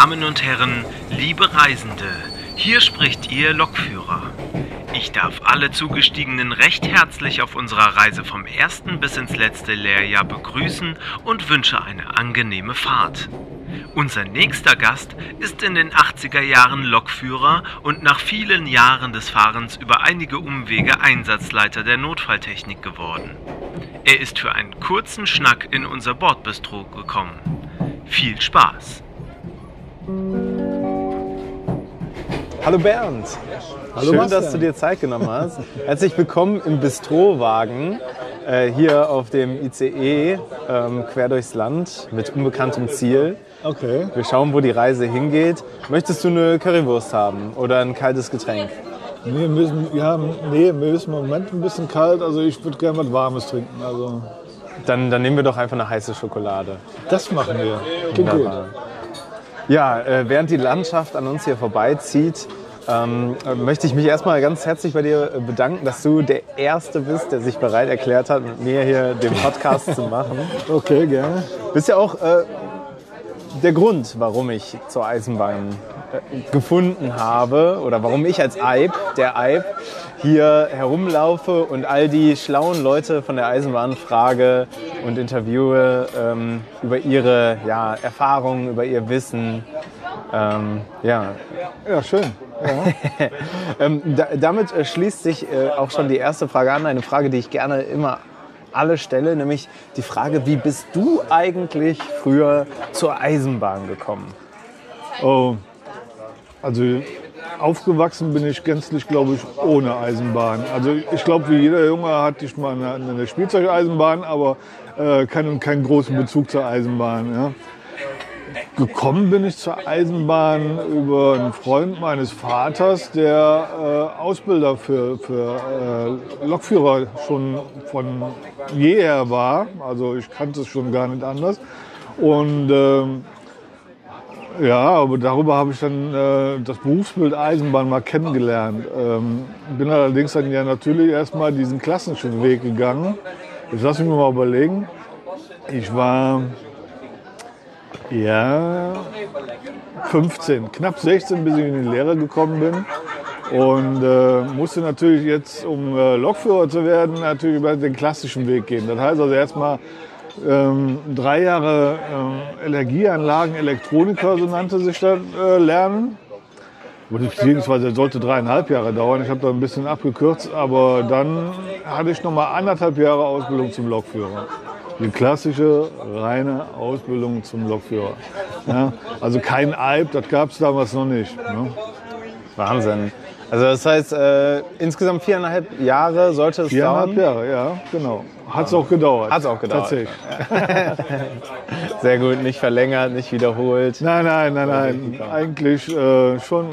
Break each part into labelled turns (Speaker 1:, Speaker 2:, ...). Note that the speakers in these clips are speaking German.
Speaker 1: Damen und Herren, liebe Reisende, hier spricht Ihr Lokführer. Ich darf alle Zugestiegenen recht herzlich auf unserer Reise vom ersten bis ins letzte Lehrjahr begrüßen und wünsche eine angenehme Fahrt. Unser nächster Gast ist in den 80er Jahren Lokführer und nach vielen Jahren des Fahrens über einige Umwege Einsatzleiter der Notfalltechnik geworden. Er ist für einen kurzen Schnack in unser Bordbistro gekommen. Viel Spaß!
Speaker 2: Hallo Bernd.
Speaker 3: Hallo
Speaker 2: Schön,
Speaker 3: Bastian.
Speaker 2: dass du dir Zeit genommen hast. Herzlich willkommen im Bistrowagen äh, hier auf dem ICE ähm, quer durchs Land mit unbekanntem Ziel.
Speaker 3: Okay.
Speaker 2: Wir schauen, wo die Reise hingeht. Möchtest du eine Currywurst haben oder ein kaltes Getränk?
Speaker 3: Nee, müssen, ja, nee, mir ist im Moment ein bisschen kalt, also ich würde gerne was Warmes trinken. Also
Speaker 2: Dann, dann nehmen wir doch einfach eine heiße Schokolade.
Speaker 3: das machen wir. Klingt gut.
Speaker 2: Ja, äh, während die Landschaft an uns hier vorbeizieht, ähm, äh, möchte ich mich erstmal ganz herzlich bei dir äh, bedanken, dass du der Erste bist, der sich bereit erklärt hat, mit mir hier den Podcast zu machen.
Speaker 3: Okay, gerne.
Speaker 2: Bist ja auch äh, der Grund, warum ich zur Eisenbahn äh, gefunden habe oder warum ich als Eib, der Eib, hier herumlaufe und all die schlauen Leute von der Eisenbahn frage und interviewe ähm, über ihre ja, Erfahrungen, über ihr Wissen. Ähm, ja,
Speaker 3: Ja, schön.
Speaker 2: ähm, da, damit äh, schließt sich äh, auch schon die erste Frage an, eine Frage, die ich gerne immer alle stelle, nämlich die Frage, wie bist du eigentlich früher zur Eisenbahn gekommen?
Speaker 3: Oh, also aufgewachsen bin ich gänzlich, glaube ich, ohne Eisenbahn. Also ich glaube, wie jeder Junge hatte ich mal eine, eine Spielzeugeisenbahn, aber äh, keinen, keinen großen Bezug zur Eisenbahn. Ja. Gekommen bin ich zur Eisenbahn über einen Freund meines Vaters, der äh, Ausbilder für, für äh, Lokführer schon von jeher war. Also ich kannte es schon gar nicht anders. Und ähm, ja, aber darüber habe ich dann äh, das Berufsbild Eisenbahn mal kennengelernt. Ähm, bin allerdings dann ja natürlich erstmal diesen klassischen Weg gegangen. Jetzt lass mich mal überlegen. Ich war ja 15, knapp 16, bis ich in die Lehre gekommen bin. Und äh, musste natürlich jetzt, um äh, Lokführer zu werden, natürlich über den klassischen Weg gehen. Das heißt also erstmal ähm, drei Jahre ähm, Energieanlagen, Elektroniker, so nannte sich das, äh, lernen. Beziehungsweise sollte dreieinhalb Jahre dauern. Ich habe da ein bisschen abgekürzt, aber dann hatte ich noch mal anderthalb Jahre Ausbildung zum Lokführer. Die klassische, reine Ausbildung zum Lokführer. Ja, also kein Eib, das gab es damals noch nicht. Ne?
Speaker 2: Wahnsinn. Also das heißt, äh, insgesamt viereinhalb Jahre sollte es
Speaker 3: Viereinhalb
Speaker 2: dauern?
Speaker 3: Jahre, ja, genau. Hat es auch gedauert.
Speaker 2: Hat's auch gedauert.
Speaker 3: Tatsächlich.
Speaker 2: Sehr gut, nicht verlängert, nicht wiederholt.
Speaker 3: Nein, nein, nein, nein. Eigentlich äh, schon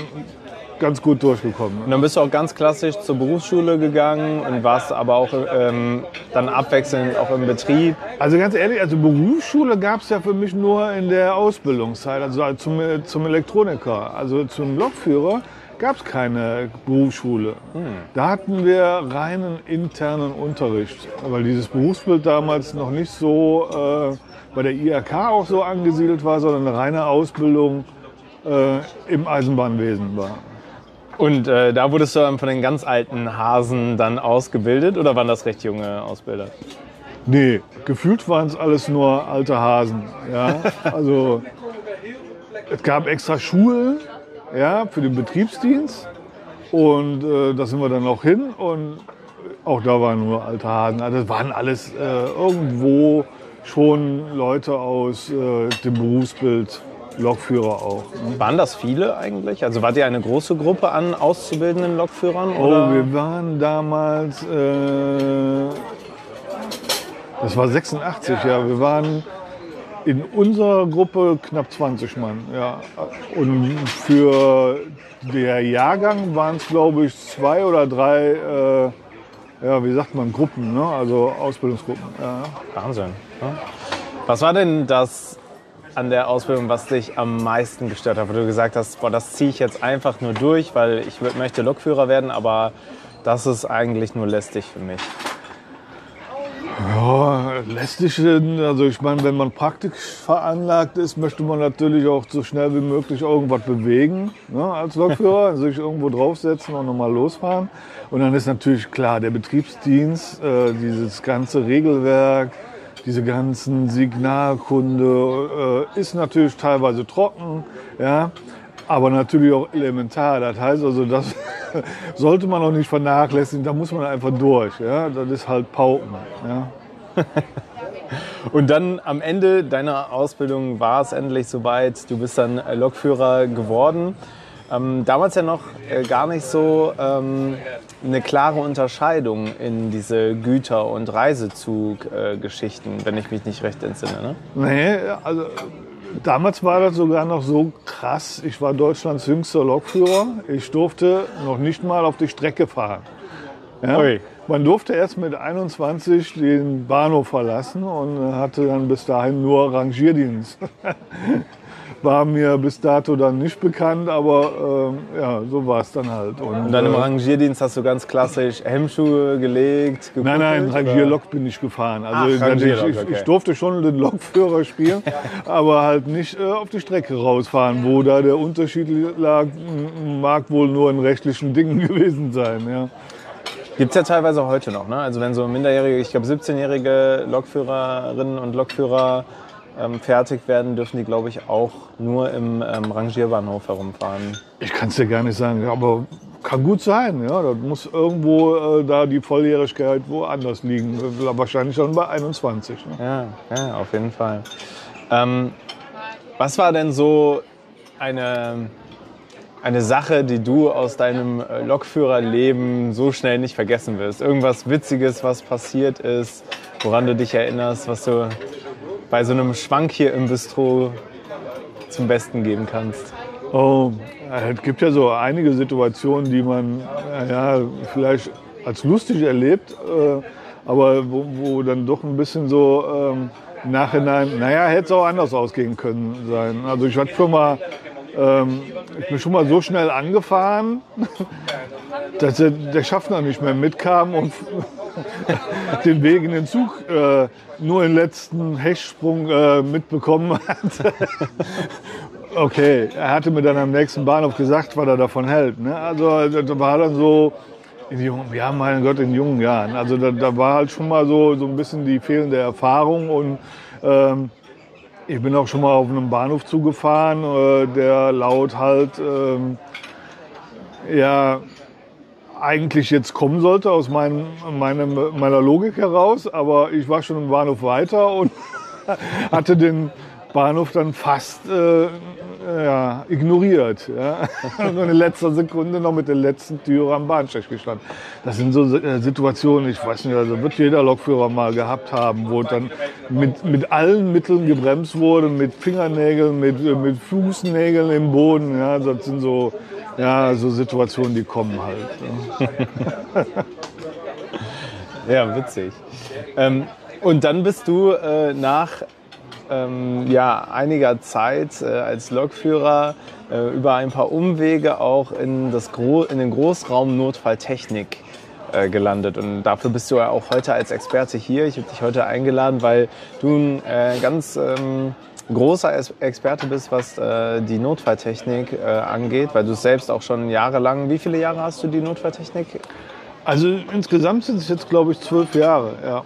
Speaker 3: ganz gut durchgekommen.
Speaker 2: Und dann bist du auch ganz klassisch zur Berufsschule gegangen und warst aber auch ähm, dann abwechselnd auch im Betrieb.
Speaker 3: Also ganz ehrlich, also Berufsschule gab es ja für mich nur in der Ausbildungszeit, also zum, zum Elektroniker. Also zum Lokführer gab es keine Berufsschule. Da hatten wir reinen internen Unterricht, weil dieses Berufsbild damals noch nicht so äh, bei der IRK auch so angesiedelt war, sondern eine reine Ausbildung äh, im Eisenbahnwesen war.
Speaker 2: Und äh, da wurdest du dann von den ganz alten Hasen dann ausgebildet oder waren das recht junge Ausbilder?
Speaker 3: Nee, gefühlt waren es alles nur alte Hasen. Ja? Also es gab extra Schulen ja, für den Betriebsdienst und äh, da sind wir dann auch hin und auch da waren nur alte Hasen. Also das waren alles äh, irgendwo schon Leute aus äh, dem Berufsbild Lokführer auch. Ne?
Speaker 2: Waren das viele eigentlich? Also wart ihr eine große Gruppe an auszubildenden Lokführern?
Speaker 3: Oh,
Speaker 2: Oder?
Speaker 3: wir waren damals, äh, das war 86, ja, wir waren in unserer Gruppe knapp 20 Mann, ja. Und für der Jahrgang waren es, glaube ich, zwei oder drei, äh, ja, wie sagt man, Gruppen, ne? also Ausbildungsgruppen. Ja.
Speaker 2: Wahnsinn. Ja. Was war denn das an der Ausbildung, was dich am meisten gestört hat, wo du gesagt hast, boah, das ziehe ich jetzt einfach nur durch, weil ich möchte Lokführer werden, aber das ist eigentlich nur lästig für mich.
Speaker 3: Ja, lästig, also ich meine, wenn man praktisch veranlagt ist, möchte man natürlich auch so schnell wie möglich irgendwas bewegen ne, als Lokführer, sich irgendwo draufsetzen und nochmal losfahren. Und dann ist natürlich klar, der Betriebsdienst, äh, dieses ganze Regelwerk, diese ganzen Signalkunde äh, ist natürlich teilweise trocken, ja, aber natürlich auch elementar. Das heißt also, das sollte man auch nicht vernachlässigen, da muss man einfach durch. Ja? Das ist halt Pauken. Ja?
Speaker 2: Und dann am Ende deiner Ausbildung war es endlich soweit. Du bist dann Lokführer geworden. Ähm, damals ja noch äh, gar nicht so ähm, eine klare Unterscheidung in diese Güter- und Reisezuggeschichten, äh, wenn ich mich nicht recht entsinne. Ne?
Speaker 3: Nee, also damals war das sogar noch so krass. Ich war Deutschlands jüngster Lokführer. Ich durfte noch nicht mal auf die Strecke fahren. Ja? Man durfte erst mit 21 den Bahnhof verlassen und hatte dann bis dahin nur Rangierdienst. war mir bis dato dann nicht bekannt, aber äh, ja, so war es dann halt.
Speaker 2: Und, und dann im äh, Rangierdienst hast du ganz klassisch Hemmschuhe gelegt?
Speaker 3: Nein, nein, Rangierlok bin ich gefahren. Also Ach, ich, ich, okay. ich, durfte schon den Lokführer spielen, aber halt nicht äh, auf die Strecke rausfahren, wo da der Unterschied lag, mag wohl nur in rechtlichen Dingen gewesen sein. Ja.
Speaker 2: Gibt es ja teilweise heute noch. Ne? Also wenn so minderjährige, ich glaube 17-jährige Lokführerinnen und Lokführer ähm, fertig werden, dürfen die, glaube ich, auch nur im ähm, Rangierbahnhof herumfahren.
Speaker 3: Ich kann es dir gar nicht sagen, aber kann gut sein. Ja, das muss irgendwo äh, da die Volljährigkeit woanders liegen. Wahrscheinlich schon bei 21.
Speaker 2: Ne? Ja, ja, auf jeden Fall. Ähm, was war denn so eine, eine Sache, die du aus deinem äh, Lokführerleben so schnell nicht vergessen wirst? Irgendwas Witziges, was passiert ist, woran du dich erinnerst, was du bei so einem Schwank hier im Bistro zum Besten geben kannst?
Speaker 3: Oh, es gibt ja so einige Situationen, die man ja, vielleicht als lustig erlebt, äh, aber wo, wo, dann doch ein bisschen so ähm, im Nachhinein, naja, hätte es auch anders ausgehen können sein. Also ich hatte schon mal, ähm, ich bin schon mal so schnell angefahren, dass der, der Schaffner nicht mehr mitkam und den Weg in den Zug äh, nur den letzten Hechtsprung äh, mitbekommen hat. okay, er hatte mir dann am nächsten Bahnhof gesagt, was er davon hält. Ne? Also das war dann so, in jungen, ja mein Gott, in jungen Jahren. Also da, da, war halt schon mal so, so ein bisschen die fehlende Erfahrung und ähm, ich bin auch schon mal auf einem Bahnhof zugefahren, äh, der laut halt ähm, ja eigentlich jetzt kommen sollte aus mein, meinem, meiner Logik heraus, aber ich war schon im Bahnhof weiter und hatte den Bahnhof dann fast äh, ja, ignoriert. Ja. Nur in letzter Sekunde noch mit der letzten Türe am Bahnsteig gestanden. Das sind so äh, Situationen, ich weiß nicht, also wird jeder Lokführer mal gehabt haben, wo dann mit, mit allen Mitteln gebremst wurde, mit Fingernägeln, mit, äh, mit Fußnägeln im Boden. Ja. Das sind so ja, so Situationen, die kommen halt.
Speaker 2: Ne? ja, witzig. Ähm, und dann bist du äh, nach ähm, ja, einiger Zeit äh, als Lokführer äh, über ein paar Umwege auch in, das Gro in den Großraum Notfalltechnik äh, gelandet. Und dafür bist du ja auch heute als Experte hier. Ich habe dich heute eingeladen, weil du ein äh, ganz ähm, großer Experte bist, was äh, die Notfalltechnik äh, angeht, weil du selbst auch schon jahrelang, wie viele Jahre hast du die Notfalltechnik?
Speaker 3: Also insgesamt sind es jetzt, glaube ich, zwölf Jahre, ja.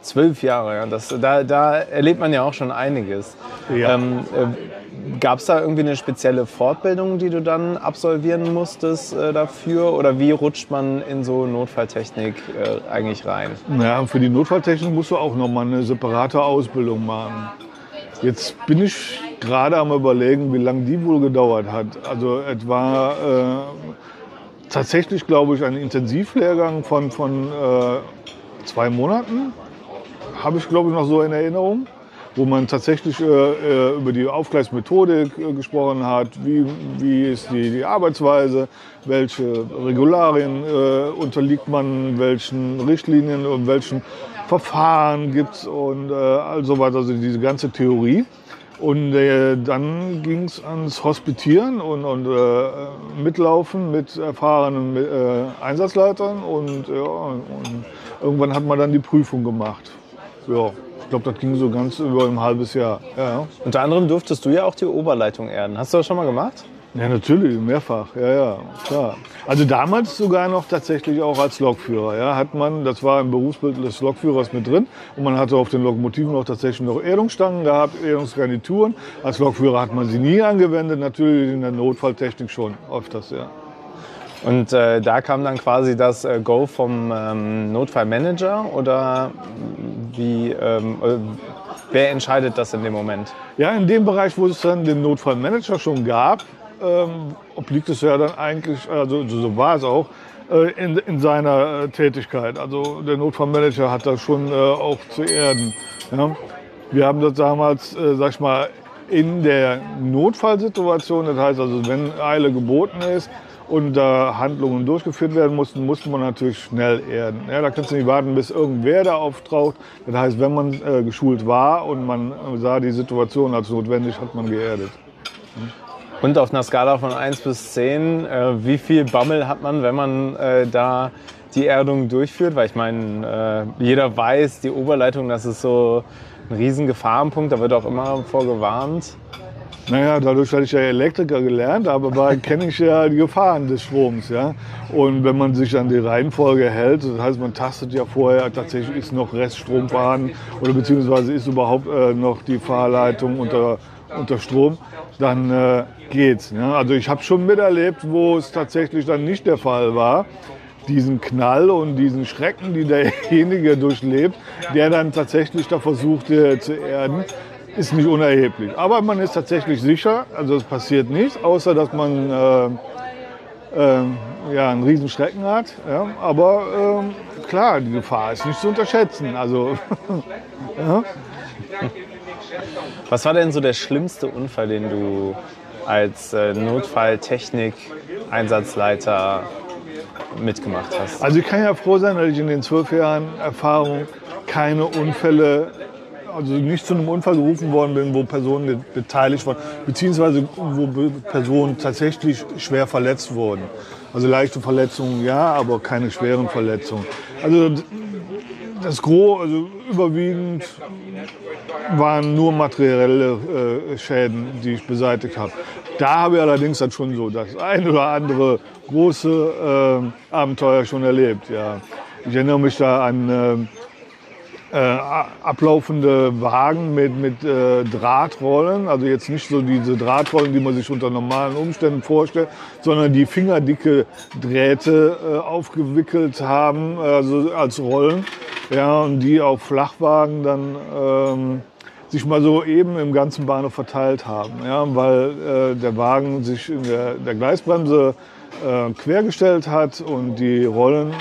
Speaker 2: Zwölf Jahre, ja. Das, da, da erlebt man ja auch schon einiges. Ja. Ähm, äh, Gab es da irgendwie eine spezielle Fortbildung, die du dann absolvieren musstest äh, dafür? Oder wie rutscht man in so Notfalltechnik äh, eigentlich rein?
Speaker 3: Ja, für die Notfalltechnik musst du auch nochmal eine separate Ausbildung machen. Jetzt bin ich gerade am überlegen, wie lange die wohl gedauert hat. Also etwa äh, tatsächlich, glaube ich, ein Intensivlehrgang von, von äh, zwei Monaten. Habe ich, glaube ich, noch so in Erinnerung wo man tatsächlich äh, äh, über die Aufgleismethodik äh, gesprochen hat, wie, wie ist die, die Arbeitsweise, welche Regularien äh, unterliegt man, welchen Richtlinien und welchen Verfahren gibt es und äh, all so weiter, also diese ganze Theorie. Und äh, dann ging es ans Hospitieren und, und äh, Mitlaufen mit erfahrenen äh, Einsatzleitern und, ja, und irgendwann hat man dann die Prüfung gemacht. Ja, ich glaube, das ging so ganz über ein halbes Jahr. Ja,
Speaker 2: Unter anderem durftest du ja auch die Oberleitung erden. Hast du das schon mal gemacht?
Speaker 3: ja natürlich, mehrfach. Ja, ja, klar. Also damals sogar noch tatsächlich auch als Lokführer. Ja, hat man, das war im Berufsbild des Lokführers mit drin. Und man hatte auf den Lokomotiven auch tatsächlich noch Erdungsstangen gehabt, Erdungsgarnituren. Als Lokführer hat man sie nie angewendet, natürlich in der Notfalltechnik schon öfters, ja.
Speaker 2: Und äh, da kam dann quasi das äh, Go vom ähm, Notfallmanager oder wie, ähm, äh, wer entscheidet das in dem Moment?
Speaker 3: Ja, in dem Bereich, wo es dann den Notfallmanager schon gab, ähm, obliegt es ja dann eigentlich, also so war es auch, äh, in, in seiner äh, Tätigkeit. Also der Notfallmanager hat das schon äh, auch zu erden. Ja. Wir haben das damals, sag ich mal, in der Notfallsituation, das heißt also, wenn Eile geboten ist und da Handlungen durchgeführt werden mussten, musste man natürlich schnell erden. Ja, da kannst du nicht warten, bis irgendwer da auftaucht. Das heißt, wenn man äh, geschult war und man äh, sah die Situation als notwendig, hat man geerdet.
Speaker 2: Und auf einer Skala von 1 bis 10, äh, wie viel Bammel hat man, wenn man äh, da die Erdung durchführt? Weil ich meine, äh, jeder weiß, die Oberleitung, das ist so ein riesen Gefahrenpunkt, da wird auch immer vorgewarnt.
Speaker 3: Naja, dadurch, dass ich ja Elektriker gelernt habe, war- kenne ich ja die Gefahren des Stroms. Ja? Und wenn man sich an die Reihenfolge hält, das heißt, man tastet ja vorher, tatsächlich ist noch Reststrom vorhanden oder beziehungsweise ist überhaupt äh, noch die Fahrleitung unter, unter Strom, dann äh, geht's. Ja? Also ich habe schon miterlebt, wo es tatsächlich dann nicht der Fall war. Diesen Knall und diesen Schrecken, die derjenige durchlebt, der dann tatsächlich da versucht äh, zu erden, ist nicht unerheblich. Aber man ist tatsächlich sicher, also es passiert nichts, außer dass man äh, äh, ja, einen riesen Schrecken hat. Ja. Aber ähm, klar, die Gefahr ist nicht zu unterschätzen. Also ja.
Speaker 2: Was war denn so der schlimmste Unfall, den du als äh, Notfalltechnik-Einsatzleiter mitgemacht hast?
Speaker 3: Also ich kann ja froh sein, dass ich in den zwölf Jahren Erfahrung keine Unfälle, also nicht zu einem Unfall gerufen worden bin, wo Personen beteiligt waren, beziehungsweise wo Personen tatsächlich schwer verletzt wurden. Also leichte Verletzungen, ja, aber keine schweren Verletzungen. Also das Gros, also überwiegend waren nur materielle äh, Schäden, die ich beseitigt habe. Da habe ich allerdings dann schon so das ein oder andere große äh, Abenteuer schon erlebt. Ja. Ich erinnere mich da an äh, ablaufende Wagen mit, mit äh, Drahtrollen, also jetzt nicht so diese Drahtrollen, die man sich unter normalen Umständen vorstellt, sondern die fingerdicke Drähte äh, aufgewickelt haben, also als Rollen, ja, und die auf Flachwagen dann ähm, sich mal so eben im ganzen Bahnhof verteilt haben, ja, weil äh, der Wagen sich in der, der Gleisbremse äh, quergestellt hat und die Rollen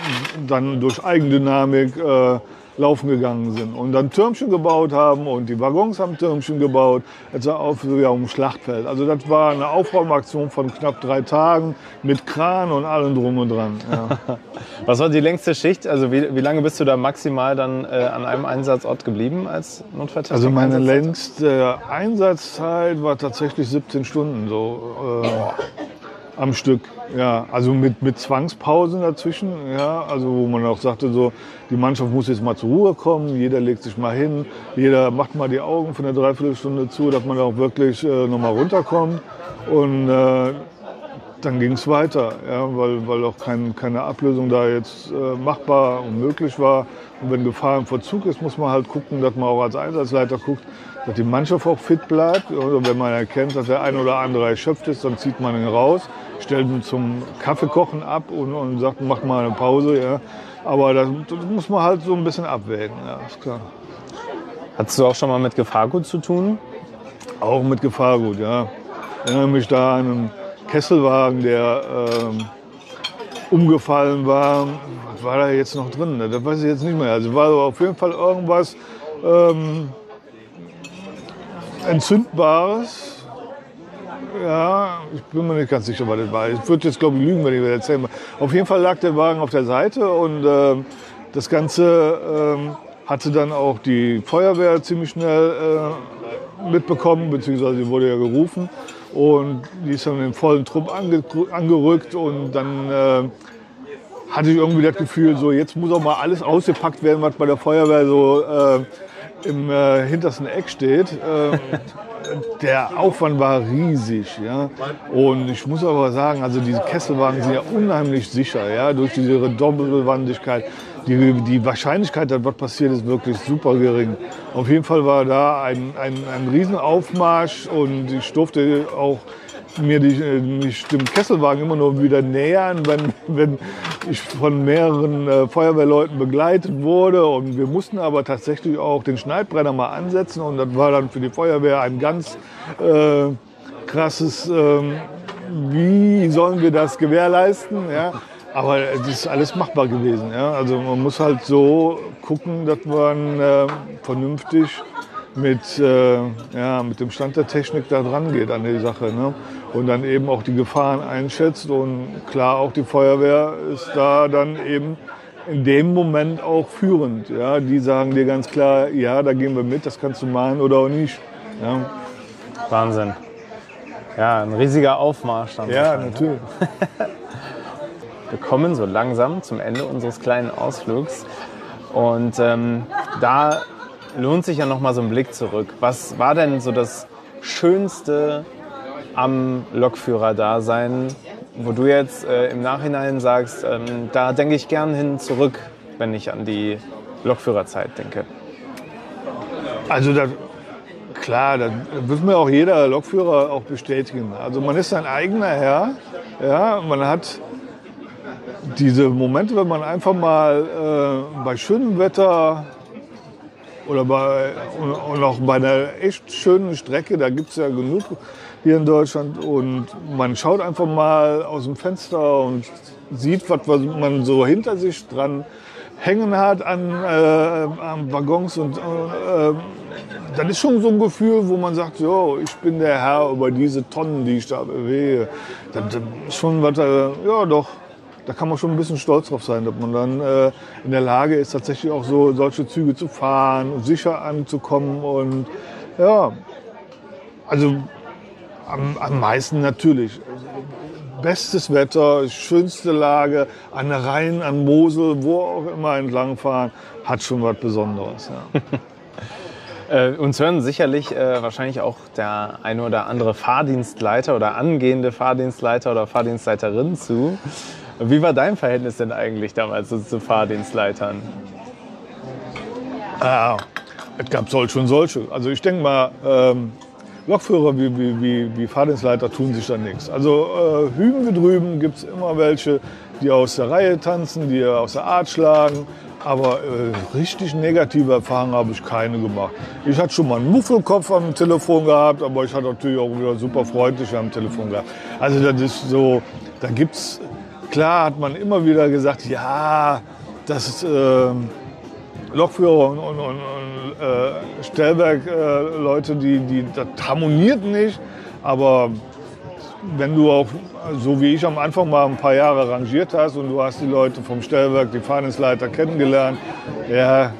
Speaker 3: dann durch Eigendynamik äh, laufen gegangen sind und dann Türmchen gebaut haben und die Waggons haben Türmchen gebaut, etwa auf so ja, um Schlachtfeld. Also das war eine Aufräumaktion von knapp drei Tagen mit Kran und allem drum und dran. Ja.
Speaker 2: Was war die längste Schicht? Also wie, wie lange bist du da maximal dann äh, an einem Einsatzort geblieben als Notfalltechnik?
Speaker 3: Also meine längste Einsatzzeit war tatsächlich 17 Stunden so äh, am Stück. Ja, also mit, mit Zwangspausen dazwischen. Ja, also wo man auch sagte so, die Mannschaft muss jetzt mal zur Ruhe kommen. Jeder legt sich mal hin. Jeder macht mal die Augen für eine Dreiviertelstunde zu, dass man auch wirklich äh, noch mal runterkommt. Und äh, dann ging es weiter, ja, weil, weil auch kein, keine Ablösung da jetzt äh, machbar und möglich war. Und wenn Gefahr im Verzug ist, muss man halt gucken, dass man auch als Einsatzleiter guckt, dass die Mannschaft auch fit bleibt. Oder wenn man erkennt, dass der ein oder andere erschöpft ist, dann zieht man ihn raus, stellt ihn zum Kaffeekochen ab und, und sagt, mach mal eine Pause. Ja. Aber das, das muss man halt so ein bisschen abwägen, ja, ist klar.
Speaker 2: Hattest du auch schon mal mit Gefahrgut zu tun?
Speaker 3: Auch mit Gefahrgut, ja. Ich erinnere mich da an einen Kesselwagen, der ähm, umgefallen war. Was war da jetzt noch drin? Das weiß ich jetzt nicht mehr. Also war auf jeden Fall irgendwas ähm, Entzündbares. Ja, ich bin mir nicht ganz sicher, was das war. Ich würde jetzt, glaube ich, lügen, wenn ich das erzählen würde. Auf jeden Fall lag der Wagen auf der Seite und ähm, das Ganze ähm, hatte dann auch die Feuerwehr ziemlich schnell äh, mitbekommen, beziehungsweise wurde ja gerufen. Und die ist dann in vollen Trupp ange angerückt und dann äh, hatte ich irgendwie das Gefühl, so jetzt muss auch mal alles ausgepackt werden, was bei der Feuerwehr so äh, im äh, hintersten Eck steht. Ähm, der Aufwand war riesig. Ja? Und ich muss aber sagen, also diese Kesselwagen sind ja unheimlich sicher, ja? durch diese Doppelwandigkeit. Die, die Wahrscheinlichkeit, dass was passiert, ist wirklich super gering. Auf jeden Fall war da ein, ein, ein Riesenaufmarsch und ich durfte auch mir die, mich dem Kesselwagen immer nur wieder nähern, wenn, wenn ich von mehreren äh, Feuerwehrleuten begleitet wurde. Und wir mussten aber tatsächlich auch den Schneidbrenner mal ansetzen. Und das war dann für die Feuerwehr ein ganz äh, krasses, äh, wie sollen wir das gewährleisten? Ja? Aber es ist alles machbar gewesen. Ja? Also man muss halt so gucken, dass man äh, vernünftig mit, äh, ja, mit dem Stand der Technik da dran geht an die Sache. Ne? Und dann eben auch die Gefahren einschätzt. Und klar, auch die Feuerwehr ist da dann eben in dem Moment auch führend. Ja? Die sagen dir ganz klar, ja, da gehen wir mit, das kannst du machen oder auch nicht. Ja?
Speaker 2: Wahnsinn. Ja, ein riesiger Aufmarsch dann.
Speaker 3: Ja,
Speaker 2: ne?
Speaker 3: natürlich.
Speaker 2: Wir kommen so langsam zum Ende unseres kleinen Ausflugs. Und ähm, da lohnt sich ja noch mal so ein Blick zurück. Was war denn so das Schönste am Lokführer-Dasein, wo du jetzt äh, im Nachhinein sagst, ähm, da denke ich gern hin zurück, wenn ich an die Lokführerzeit denke?
Speaker 3: Also da, klar, da wird mir auch jeder Lokführer auch bestätigen. Also man ist sein eigener Herr. Ja, man hat diese Momente, wenn man einfach mal äh, bei schönem Wetter oder bei, und, und auch bei einer echt schönen Strecke, da gibt es ja genug hier in Deutschland und man schaut einfach mal aus dem Fenster und sieht, was man so hinter sich dran hängen hat an, äh, an Waggons und äh, das ist schon so ein Gefühl, wo man sagt, so, ich bin der Herr über diese Tonnen, die ich da bewege. Das ist schon was, äh, ja doch, da kann man schon ein bisschen stolz drauf sein, dass man dann äh, in der Lage ist, tatsächlich auch so solche Züge zu fahren und sicher anzukommen und ja, also am, am meisten natürlich. Bestes Wetter, schönste Lage, an der Rhein, an Mosel, wo auch immer entlangfahren, hat schon was Besonderes. Ja.
Speaker 2: Äh, uns hören sicherlich äh, wahrscheinlich auch der eine oder andere Fahrdienstleiter oder angehende Fahrdienstleiter oder Fahrdienstleiterin zu. Wie war dein Verhältnis denn eigentlich damals zu Fahrdienstleitern?
Speaker 3: Ja, es gab solche und solche. Also ich denke mal, ähm, Lokführer wie, wie, wie, wie Fahrdienstleiter tun sich da nichts. Also äh, hüben wie drüben gibt es immer welche, die aus der Reihe tanzen, die aus der Art schlagen. Aber äh, richtig negative Erfahrungen habe ich keine gemacht. Ich hatte schon mal einen Muffelkopf am Telefon gehabt, aber ich hatte natürlich auch wieder super freundlich am Telefon gehabt. Also das ist so, da gibt's klar hat man immer wieder gesagt, ja, das ist äh, Lokführer und, und, und, und äh, Stellwerk-Leute, die, die, das harmoniert nicht. Aber wenn du auch, so wie ich am Anfang mal ein paar Jahre rangiert hast und du hast die Leute vom Stellwerk, die Fahrdienstleiter kennengelernt, ja,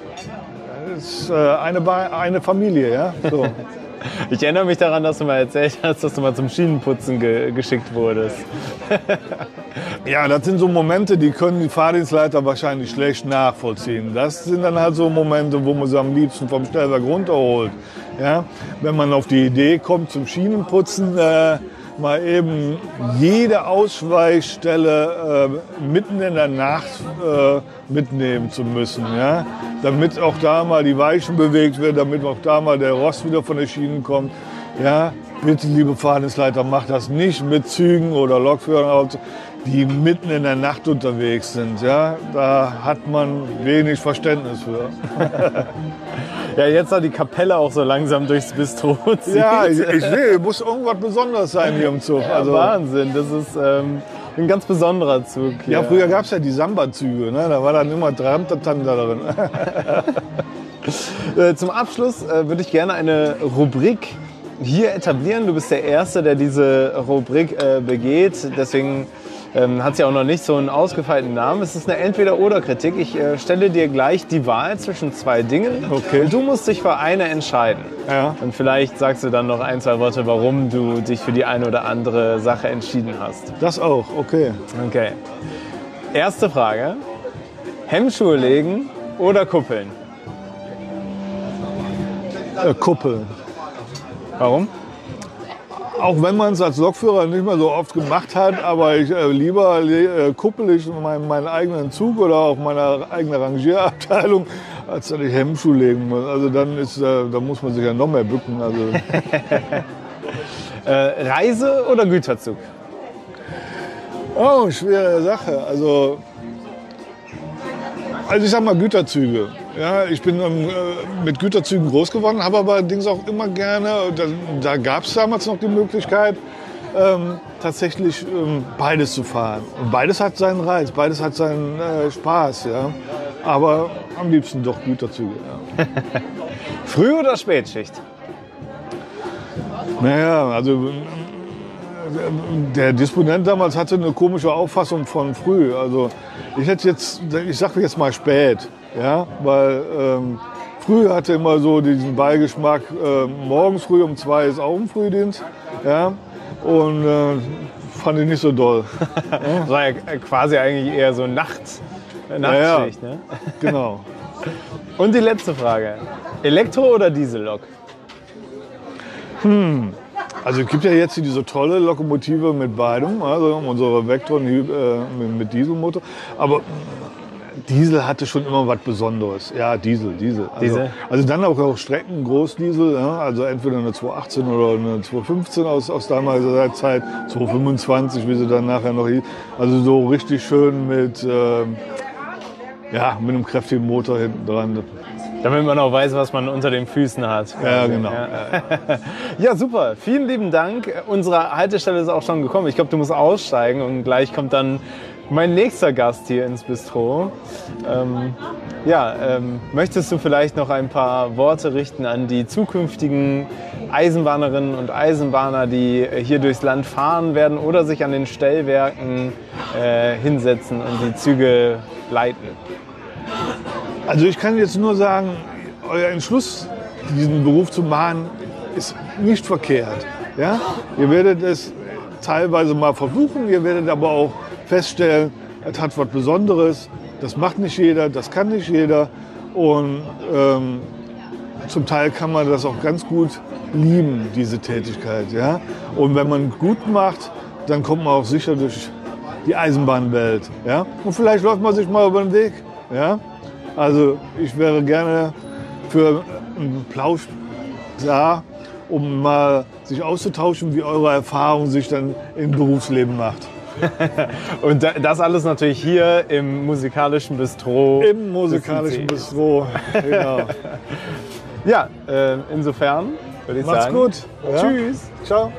Speaker 3: das ist äh, eine, eine Familie, ja. So.
Speaker 2: Ich erinnere mich daran, dass du mal erzählt hast, dass du mal zum Schienenputzen ge geschickt wurdest.
Speaker 3: Ja, das sind so Momente, die können die Fahrdienstleiter wahrscheinlich schlecht nachvollziehen. Das sind dann halt so Momente, wo man sie am liebsten vom Stellwerk runterholt. Ja, wenn man auf die Idee kommt, zum Schienenputzen äh, mal eben jede Ausweichstelle äh, mitten in der Nacht äh, mitnehmen zu müssen. Ja? Damit auch da mal die Weichen bewegt werden, damit auch da mal der Rost wieder von der Schiene kommt. Ja, bitte, liebe Fahrdienstleiter, macht das nicht mit Zügen oder Lokführern, die mitten in der Nacht unterwegs sind. Ja, da hat man wenig Verständnis für.
Speaker 2: Ja, jetzt da die Kapelle auch so langsam durchs Bistro zieht.
Speaker 3: Ja, ich, ich sehe, muss irgendwas Besonderes sein hier im Zug. Also,
Speaker 2: Wahnsinn, das ist ähm, ein ganz besonderer Zug.
Speaker 3: ja,
Speaker 2: hier.
Speaker 3: früher gab es ja die Samba-Züge, ne? da war dann immer Tramtatam da drin.
Speaker 2: Äh, Zum Abschluss äh, würde ich gerne eine Rubrik hier etablieren. Du bist der Erste, der diese Rubrik äh, begeht. Deswegen ähm, hat sie auch noch nicht so einen ausgefeilten Namen. Es ist eine Entweder-Oder-Kritik. Ich äh, stelle dir gleich die Wahl zwischen zwei Dingen.
Speaker 3: Okay.
Speaker 2: Und du musst dich für eine entscheiden.
Speaker 3: Ja.
Speaker 2: Und vielleicht sagst du dann noch ein, zwei Worte, warum du dich für die eine oder andere Sache entschieden hast.
Speaker 3: Das auch, okay.
Speaker 2: Okay. Erste Frage. Hemmschuhe legen oder kuppeln?
Speaker 3: Äh, Kuppeln.
Speaker 2: Warum?
Speaker 3: Auch wenn man es als Lokführer nicht mehr so oft gemacht hat, aber ich äh, lieber äh, kuppel ich meinen, meinen eigenen Zug oder auch meine eigene Rangierabteilung, als dass ich Hemmschuh legen muss. Also dann ist, äh, da muss man sich ja noch mehr bücken. Also,
Speaker 2: Äh, Reise oder Güterzug?
Speaker 3: oh, schwere Sache. Also, also ich sag mal Güterzüge. Ja, ich bin ähm, äh, mit Güterzügen groß geworden, habe aber allerdings auch immer gerne, da, da gab es damals noch die Möglichkeit, ähm, tatsächlich ähm, beides zu fahren. Und beides hat seinen Reiz, beides hat seinen äh, Spaß. Ja. Aber am liebsten doch Güterzüge. Ja.
Speaker 2: Früh- oder Spätschicht?
Speaker 3: Naja, also äh, der Disponent damals hatte eine komische Auffassung von früh. Also ich hätte jetzt, ich sage jetzt mal spät, ja, weil ähm, früh hatte immer so diesen Beigeschmack. Äh, morgens früh um zwei ist auch ein Frühdienst, ja, und äh, fand ich nicht so doll.
Speaker 2: Das war ja quasi eigentlich eher so Nacht, äh, Nachtschicht. Ne?
Speaker 3: Genau.
Speaker 2: Und die letzte Frage. Elektro- oder Diesellok?
Speaker 3: Also es gibt ja jetzt diese tolle Lokomotive mit beidem, also unsere Vectron äh, mit- mit Dieselmotor. Aber Diesel hatte schon immer was Besonderes. Ja, Diesel, Diesel. Also,
Speaker 2: Diesel.
Speaker 3: also dann auch, auch Strecken, Großdiesel, ja, also entweder eine 218 oder eine 215 aus, aus damaliger Zeit, 225, wie sie dann nachher noch hieß. Also so richtig schön mit, ähm, ja, mit einem kräftigen Motor hinten dran.
Speaker 2: Damit man auch weiß, was man unter den Füßen hat.
Speaker 3: Ja, genau.
Speaker 2: Ja, super. Vielen lieben Dank. Unsere Haltestelle ist auch schon gekommen. Ich glaube, du musst aussteigen und gleich kommt dann mein nächster Gast hier ins Bistro. Ähm, ja, ähm, möchtest du vielleicht noch ein paar Worte richten an die zukünftigen Eisenbahnerinnen und Eisenbahner, die hier durchs Land fahren werden oder sich an den Stellwerken äh, hinsetzen und die Züge leiten?
Speaker 3: Also ich kann jetzt nur sagen, euer Entschluss, diesen Beruf zu machen, ist nicht verkehrt. Ja? Ihr werdet es teilweise mal versuchen, ihr werdet aber auch feststellen, es hat was Besonderes, das macht nicht jeder, das kann nicht jeder. Und ähm, zum Teil kann man das auch ganz gut lieben, diese Tätigkeit. Ja? Und wenn man gut macht, dann kommt man auch sicher durch die Eisenbahnwelt. Ja? Und vielleicht läuft man sich mal über den Weg. Ja? Also ich wäre gerne für einen Plausch da, um mal sich auszutauschen, wie eure Erfahrung sich dann im Berufsleben macht.
Speaker 2: Und da- das alles natürlich hier im musikalischen Bistro.
Speaker 3: Im musikalischen Bistro. Genau.
Speaker 2: Ja, äh, insofern würde ich
Speaker 3: Macht's
Speaker 2: sagen.
Speaker 3: gut. Ja?
Speaker 2: Tschüss.
Speaker 3: Ciao.